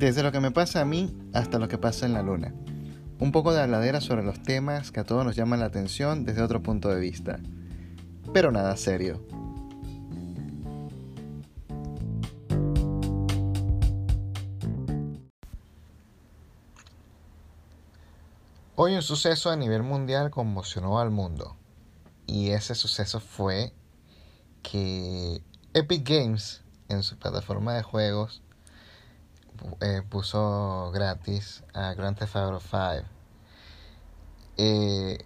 Desde lo que me pasa a mí hasta lo que pasa en la luna. Un poco de habladera sobre los temas que a todos nos llaman la atención desde otro punto de vista. Pero nada serio. Hoy un suceso a nivel mundial conmocionó al mundo. Y ese suceso fue que Epic Games en su plataforma de juegos eh, puso gratis a Grand Theft Auto 5 eh,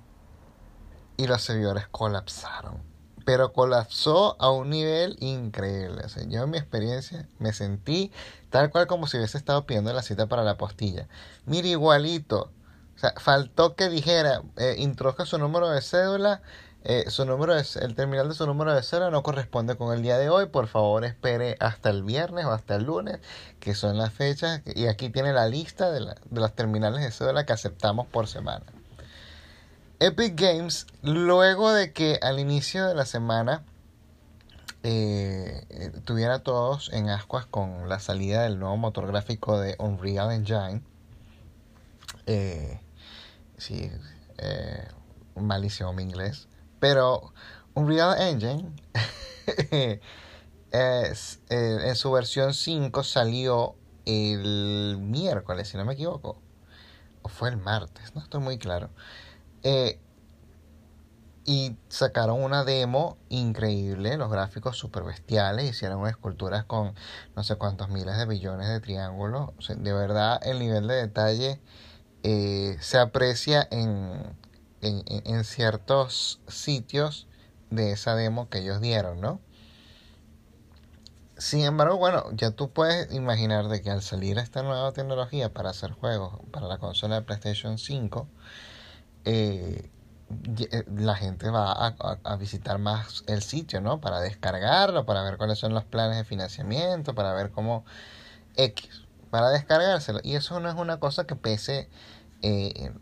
y los servidores colapsaron. Pero colapsó a un nivel increíble yo en mi experiencia me sentí tal cual como si hubiese estado pidiendo la cita para la postilla. Mira igualito. O sea, faltó que dijera eh, introduzca su número de cédula eh, su número es, el terminal de su número de cero no corresponde con el día de hoy. Por favor, espere hasta el viernes o hasta el lunes, que son las fechas. Y aquí tiene la lista de, la, de los terminales de cédula que aceptamos por semana. Epic Games, luego de que al inicio de la semana eh, eh, tuviera todos en ascuas con la salida del nuevo motor gráfico de Unreal Engine, sí, malísimo mi inglés pero Unreal Engine es, eh, en su versión 5 salió el miércoles, si no me equivoco. O fue el martes, no estoy muy claro. Eh, y sacaron una demo increíble, los gráficos super bestiales, hicieron esculturas con no sé cuántos miles de billones de triángulos. de verdad, el nivel de detalle eh, se aprecia en, en, ciertos sitios de esa demo que ellos dieron, ¿no? Sin embargo, bueno, ya tú puedes imaginar de que al salir esta nueva tecnología para hacer juegos para la consola de PlayStation 5, eh, eh, la gente va a, visitar más el sitio, ¿no? Para descargarlo, para ver cuáles son los planes de financiamiento, para ver cómo X, para descargárselo. Y eso no es una cosa que pese eh,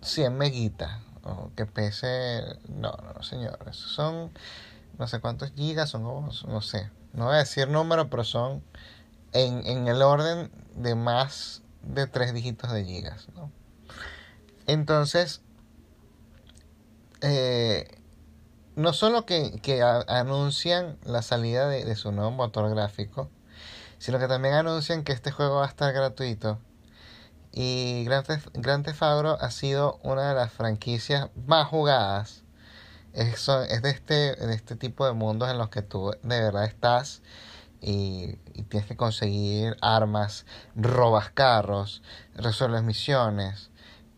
100 meguitas o que pese no no señores son no sé cuántos gigas son no sé no voy a decir número pero son en, en el orden de más de tres dígitos de gigas entonces eh, no solo que, que anuncian la salida de su nuevo motor gráfico sino que también anuncian que este juego va a estar gratuito y Grand Theft, Auto ha sido una de las franquicias más jugadas. Es, es de, este, de este tipo de mundos en los que tú de verdad estás y, tienes que conseguir armas, robas carros, resuelves misiones.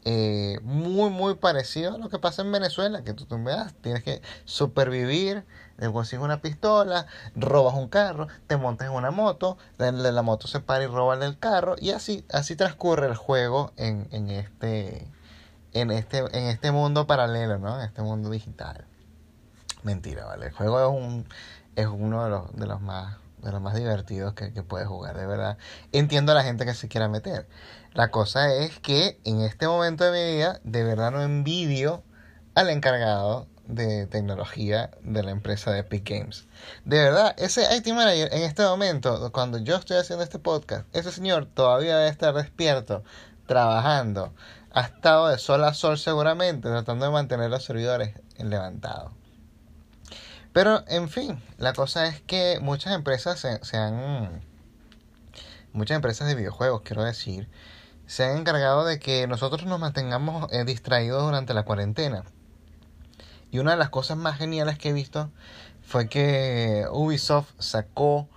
Eh, muy, muy parecido a lo que pasa en Venezuela, que tú, tú tienes que supervivir consigues una pistola, robas un carro, te montas en una moto, la moto se para y roba el carro, y así, así transcurre el juego en, en, este, en, este, en este mundo paralelo, ¿no? En este mundo digital. Mentira, ¿vale? El juego es, un, es uno de los, de los más de los más divertidos que, que puedes jugar, de verdad. Entiendo a la gente que se quiera meter. La cosa es que en este momento de mi vida, de verdad no envidio al encargado de tecnología de la empresa de Epic Games. De verdad, ese IT Manager en este momento, cuando yo estoy haciendo este podcast, ese señor todavía debe estar despierto, trabajando. Ha estado de sol a sol seguramente, tratando de mantener los servidores levantados. Pero, en fin, la cosa es que muchas empresas se, han... Muchas empresas de videojuegos, quiero decir, se han encargado de que nosotros nos mantengamos eh, distraídos durante la cuarentena. Y una de las cosas más geniales que he visto fue que Ubisoft sacó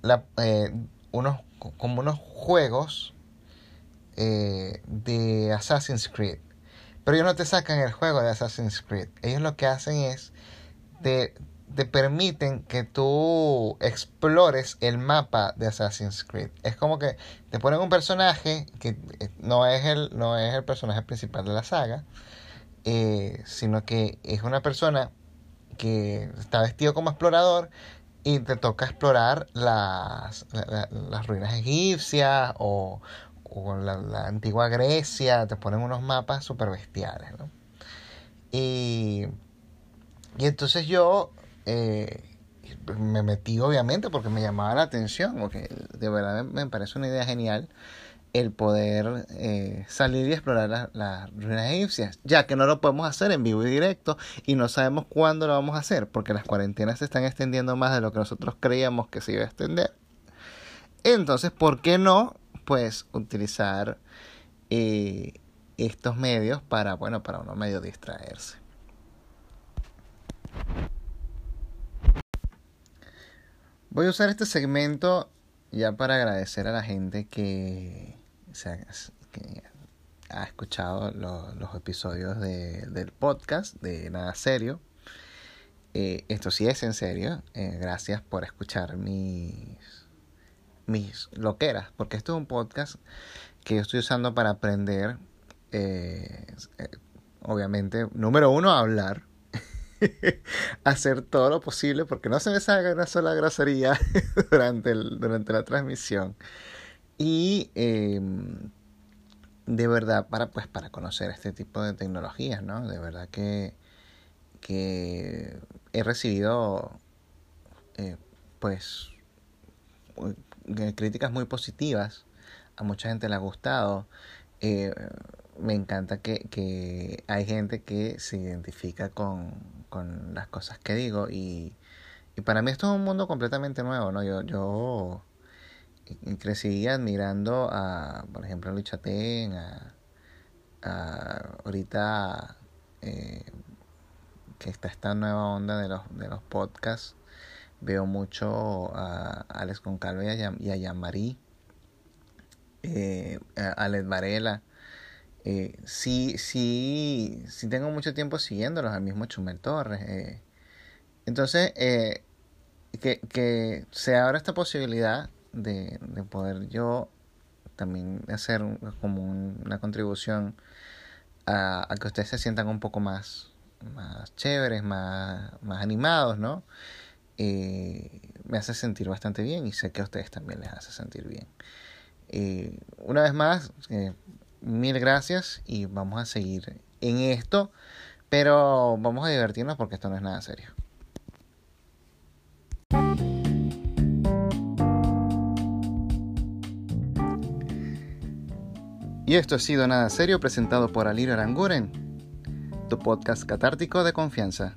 la, eh, unos, como unos juegos eh, de Assassin's Creed. Pero ellos no te sacan el juego de Assassin's Creed. Ellos lo que hacen es te, te permiten que tú explores el mapa de Assassin's Creed. Es como que te ponen un personaje que eh, no es el, no es el personaje principal de la saga eh, sino que es una persona que está vestido como explorador y te toca explorar las, las ruinas egipcias o, la, antigua Grecia, te ponen unos mapas super bestiales. Y, y entonces yo, eh, me metí obviamente porque me llamaba la atención, porque de verdad me parece una idea genial el poder eh, salir y explorar las ruinas egipcias, ya que no lo podemos hacer en vivo y directo y no sabemos cuándo lo vamos a hacer, porque las cuarentenas se están extendiendo más de lo que nosotros creíamos que se iba a extender. Entonces, ¿por qué no? Pues utilizar eh, estos medios para, bueno, para uno medio distraerse. Voy a usar este segmento ya para agradecer a la gente que, ha escuchado los episodios de, del podcast de Nada Serio. Eh, esto sí es en serio. Eh, gracias por escuchar mis, mis loqueras, porque esto es un podcast que yo estoy usando para aprender, eh, obviamente, número uno, a hablar. hacer todo lo posible porque no se me salga una sola grosería durante, el, durante la transmisión. Y em, de verdad para pues para conocer este tipo de tecnologías no de verdad que que he recibido eh, pues críticas muy positivas. A mucha gente le ha gustado. Eh, me encanta que, que, hay gente que se identifica con, con las cosas que digo y, y, para mí esto es un mundo completamente nuevo, ¿no? Yo, yo crecí admirando a, por ejemplo, a Luis a, a ahorita eh, que está esta nueva onda de los, de los podcasts, veo mucho a Alex Concalvo y a, y a Jean-Marie, eh, a Alex Varela, eh, sí, sí, sí tengo mucho tiempo siguiéndolos, al mismo Chumel Torres. Eh. Entonces, eh, que, que se abra esta posibilidad de, de poder yo también hacer como una contribución a, a, que ustedes se sientan un poco más, más chéveres, más, más animados, ¿no? Me hace sentir bastante bien y sé que a ustedes también les hace sentir bien. Una vez más, mil gracias y vamos a seguir en esto, pero vamos a divertirnos porque esto no es nada serio. Y esto ha sido Nada Serio presentado por Alirio Aranguren, tu podcast catártico de confianza.